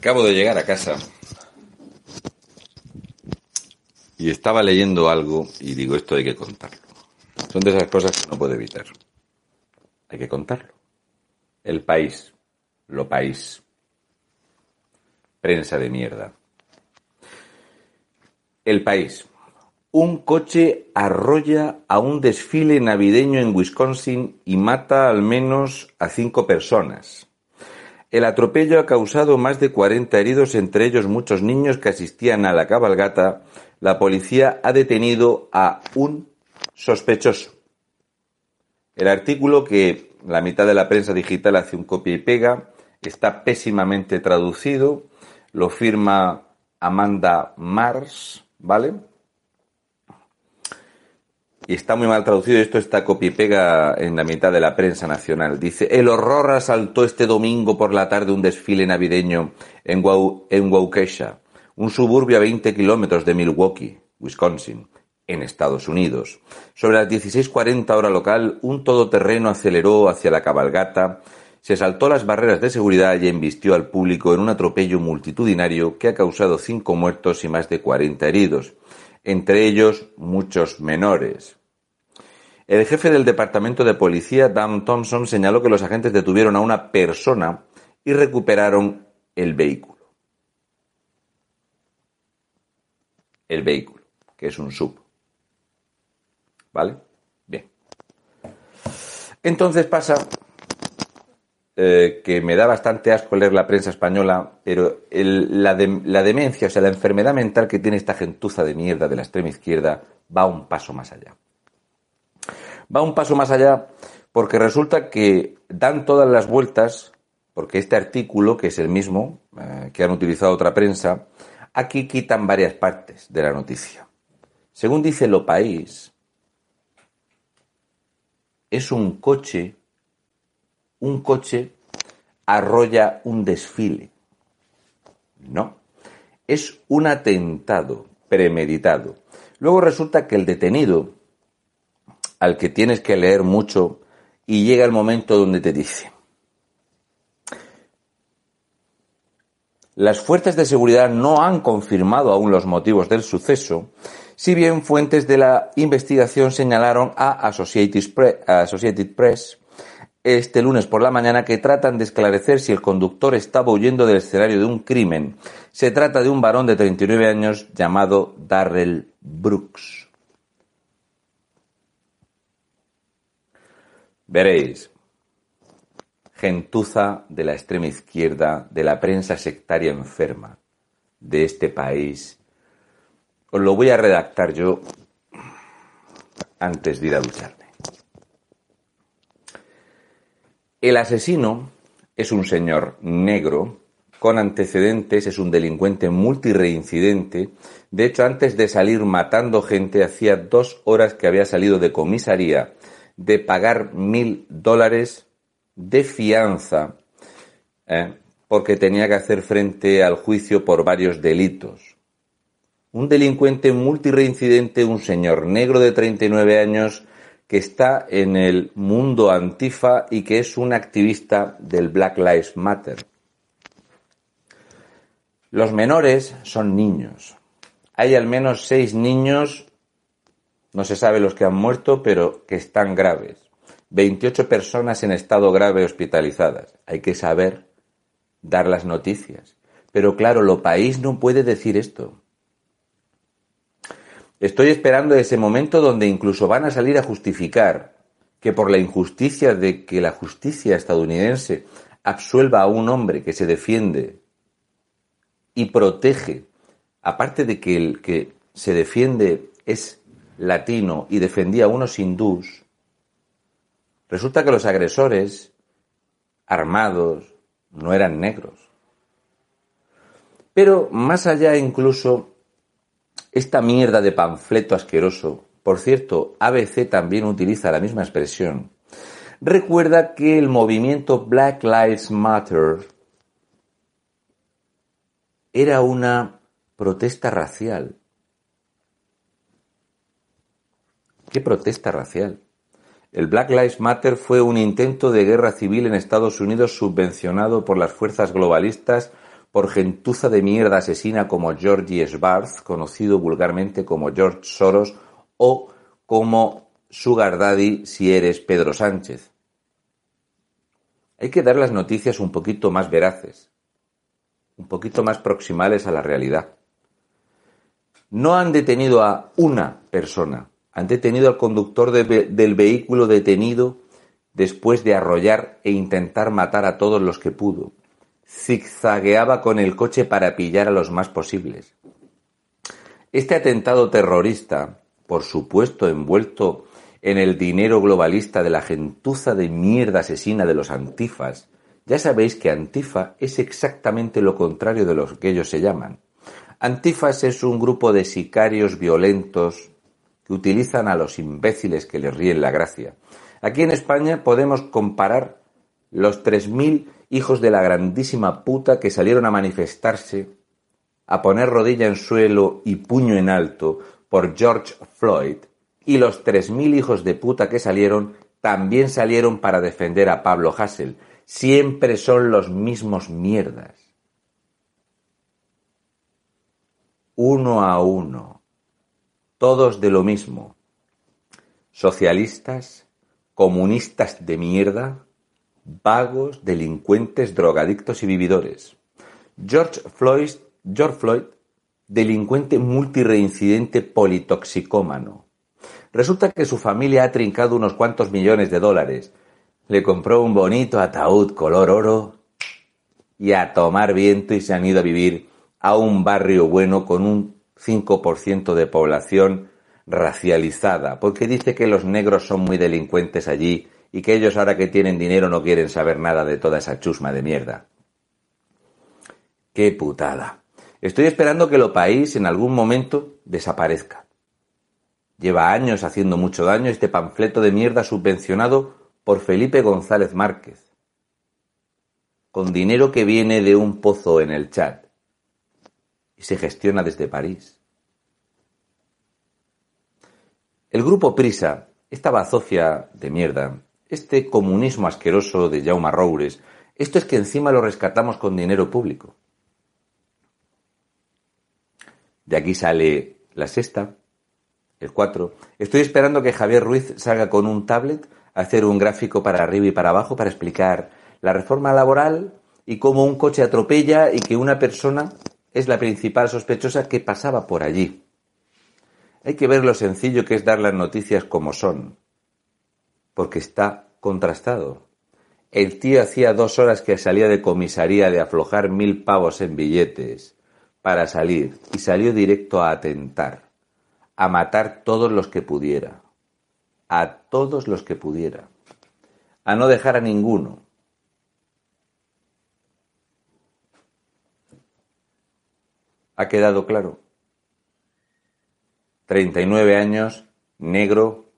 Acabo de llegar a casa y estaba leyendo algo y digo, esto hay que contarlo. Son de esas cosas que no puedo evitar. Hay que contarlo. El país, lo país. Prensa de mierda. El país. Un coche arrolla a un desfile navideño en Wisconsin y mata al menos a cinco personas. El atropello ha causado más de 40 heridos, entre ellos muchos niños que asistían a la cabalgata. La policía ha detenido a un sospechoso. El artículo que la mitad de la prensa digital hace un copia y pega está pésimamente traducido. Lo firma Amanda Mars, ¿vale? Y está muy mal traducido, esto está copia y pega en la mitad de la prensa nacional. Dice, el horror asaltó este domingo por la tarde un desfile navideño en, en Waukesha, un suburbio a 20 kilómetros de Milwaukee, Wisconsin, en Estados Unidos. Sobre las 16.40 hora local, un todoterreno aceleró hacia la cabalgata, se saltó las barreras de seguridad y embistió al público en un atropello multitudinario que ha causado cinco muertos y más de 40 heridos, entre ellos muchos menores. El jefe del departamento de policía, Dan Thompson, señaló que los agentes detuvieron a una persona y recuperaron el vehículo. El vehículo, que es un sub. ¿Vale? Bien. Entonces pasa eh, que me da bastante asco leer la prensa española, pero la, demencia, o sea, la enfermedad mental que tiene esta gentuza de mierda de la extrema izquierda va un paso más allá va un paso más allá porque resulta que dan todas las vueltas, porque este artículo, que es el mismo eh, que han utilizado otra prensa, aquí quitan varias partes de la noticia. Según dice Lo País, es un coche, un coche arrolla un desfile. No, es un atentado premeditado. Luego resulta que el detenido, al que tienes que leer mucho y llega el momento donde te dice, las fuerzas de seguridad no han confirmado aún los motivos del suceso, si bien fuentes de la investigación señalaron a Associated Press este lunes por la mañana que tratan de esclarecer si el conductor estaba huyendo del escenario de un crimen. Se trata de un varón de 39 años llamado Darrell Brooks. Veréis, gentuza de la extrema izquierda, de la prensa sectaria enferma de este país. Os lo voy a redactar yo antes de ir a ducharme. El asesino es un señor negro con antecedentes, es un delincuente multireincidente. De hecho, antes de salir matando gente, hacía dos horas que había salido de comisaría de pagar mil dólares de fianza ¿eh? porque tenía que hacer frente al juicio por varios delitos. Un delincuente multireincidente, un señor negro de 39 años que está en el mundo antifa y que es un activista del Black Lives Matter. Los menores son niños. Hay al menos seis niños no se sabe los que han muerto, pero que están graves. 28 personas en estado grave hospitalizadas. Hay que saber dar las noticias. Pero claro, lo país no puede decir esto. Estoy esperando ese momento donde incluso van a salir a justificar que por la injusticia de que la justicia estadounidense absuelva a un hombre que se defiende y protege, aparte de que el que se defiende es latino y defendía a unos hindús, resulta que los agresores armados no eran negros. Pero más allá incluso, esta mierda de panfleto asqueroso, por cierto, ABC también utiliza la misma expresión, recuerda que el movimiento Black Lives Matter era una protesta racial. ¿Qué protesta racial? El Black Lives Matter fue un intento de guerra civil en Estados Unidos subvencionado por las fuerzas globalistas por gentuza de mierda asesina como Georgie Schwartz, conocido vulgarmente como George Soros, o como Sugar Daddy si eres Pedro Sánchez. Hay que dar las noticias un poquito más veraces, un poquito más proximales a la realidad. No han detenido a una persona, han detenido al conductor del vehículo detenido después de arrollar e intentar matar a todos los que pudo. Zigzagueaba con el coche para pillar a los más posibles. Este atentado terrorista, por supuesto envuelto en el dinero globalista de la gentuza de mierda asesina de los antifas, ya sabéis que antifa es exactamente lo contrario de lo que ellos se llaman. Antifas es un grupo de sicarios violentos que utilizan a los imbéciles que les ríen la gracia. Aquí en España podemos comparar los 3.000 hijos de la grandísima puta que salieron a manifestarse, a poner rodilla en suelo y puño en alto por George Floyd, y los 3.000 hijos de puta que salieron también salieron para defender a Pablo Hassel. Siempre son los mismos mierdas. Uno a uno todos de lo mismo. Socialistas, comunistas de mierda, vagos, delincuentes, drogadictos y vividores. George Floyd, George Floyd, delincuente multireincidente politoxicómano. Resulta que su familia ha trincado unos cuantos millones de dólares. Le compró un bonito ataúd color oro y a tomar viento y se han ido a vivir a un barrio bueno con un 5% de población racializada, porque dice que los negros son muy delincuentes allí y que ellos ahora que tienen dinero no quieren saber nada de toda esa chusma de mierda. ¡Qué putada! Estoy esperando que lo país en algún momento desaparezca. Lleva años haciendo mucho daño este panfleto de mierda subvencionado por Felipe González Márquez, con dinero que viene de un pozo en el chat y se gestiona desde París. El grupo Prisa, esta bazofia de mierda, este comunismo asqueroso de Jaume Roures, esto es que encima lo rescatamos con dinero público. De aquí sale la sexta, el 4. Estoy esperando que Javier Ruiz salga con un tablet a hacer un gráfico para arriba y para abajo para explicar la reforma laboral y cómo un coche atropella y que una persona es la principal sospechosa que pasaba por allí. Hay que ver lo sencillo que es dar las noticias como son, porque está contrastado. El tío hacía dos horas que salía de comisaría de aflojar mil pavos en billetes para salir y salió directo a atentar, a matar todos los que pudiera, a todos los que pudiera, a no dejar a ninguno, ¿Ha quedado claro? 39 años, negro,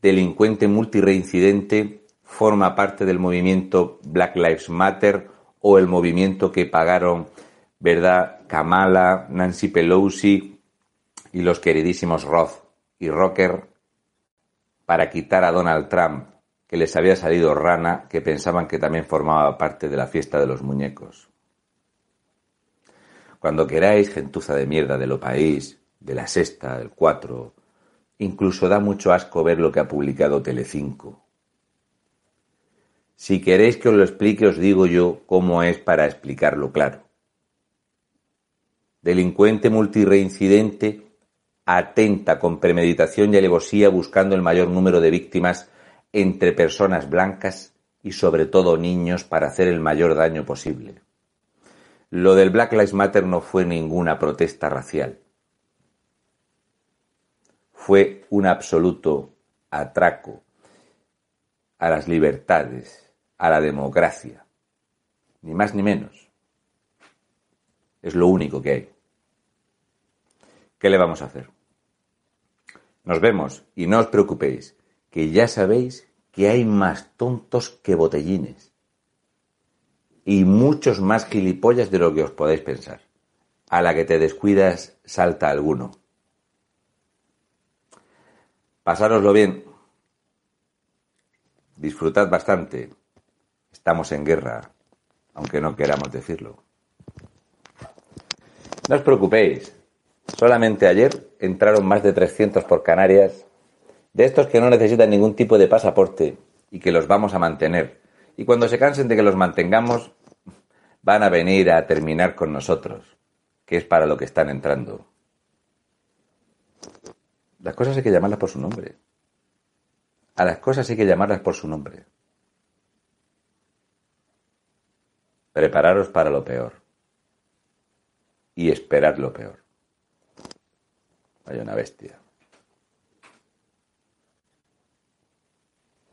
delincuente multireincidente, forma parte del movimiento Black Lives Matter o el movimiento que pagaron, ¿verdad?, Kamala, Nancy Pelosi y los queridísimos Roth y Rocker para quitar a Donald Trump, que les había salido rana, que pensaban que también formaba parte de la fiesta de los muñecos. Cuando queráis, gentuza de mierda de lo país, de la sexta, el cuatro, incluso da mucho asco ver lo que ha publicado Telecinco. Si queréis que os lo explique, os digo yo cómo es para explicarlo claro. Delincuente multireincidente atenta con premeditación y alevosía buscando el mayor número de víctimas entre personas blancas y sobre todo niños para hacer el mayor daño posible. Lo del Black Lives Matter no fue ninguna protesta racial. Fue un absoluto atraco a las libertades, a la democracia. Ni más ni menos. Es lo único que hay. ¿Qué le vamos a hacer? Nos vemos y no os preocupéis, que ya sabéis que hay más tontos que botellines. Y muchos más gilipollas de lo que os podéis pensar. A la que te descuidas salta alguno. Pasároslo bien. Disfrutad bastante. Estamos en guerra, aunque no queramos decirlo. No os preocupéis. Solamente ayer entraron más de 300 por Canarias, de estos que no necesitan ningún tipo de pasaporte y que los vamos a mantener. Y cuando se cansen de que los mantengamos, van a venir a terminar con nosotros, que es para lo que están entrando. Las cosas hay que llamarlas por su nombre. A las cosas hay que llamarlas por su nombre. Prepararos para lo peor. Y esperar lo peor. Hay una bestia.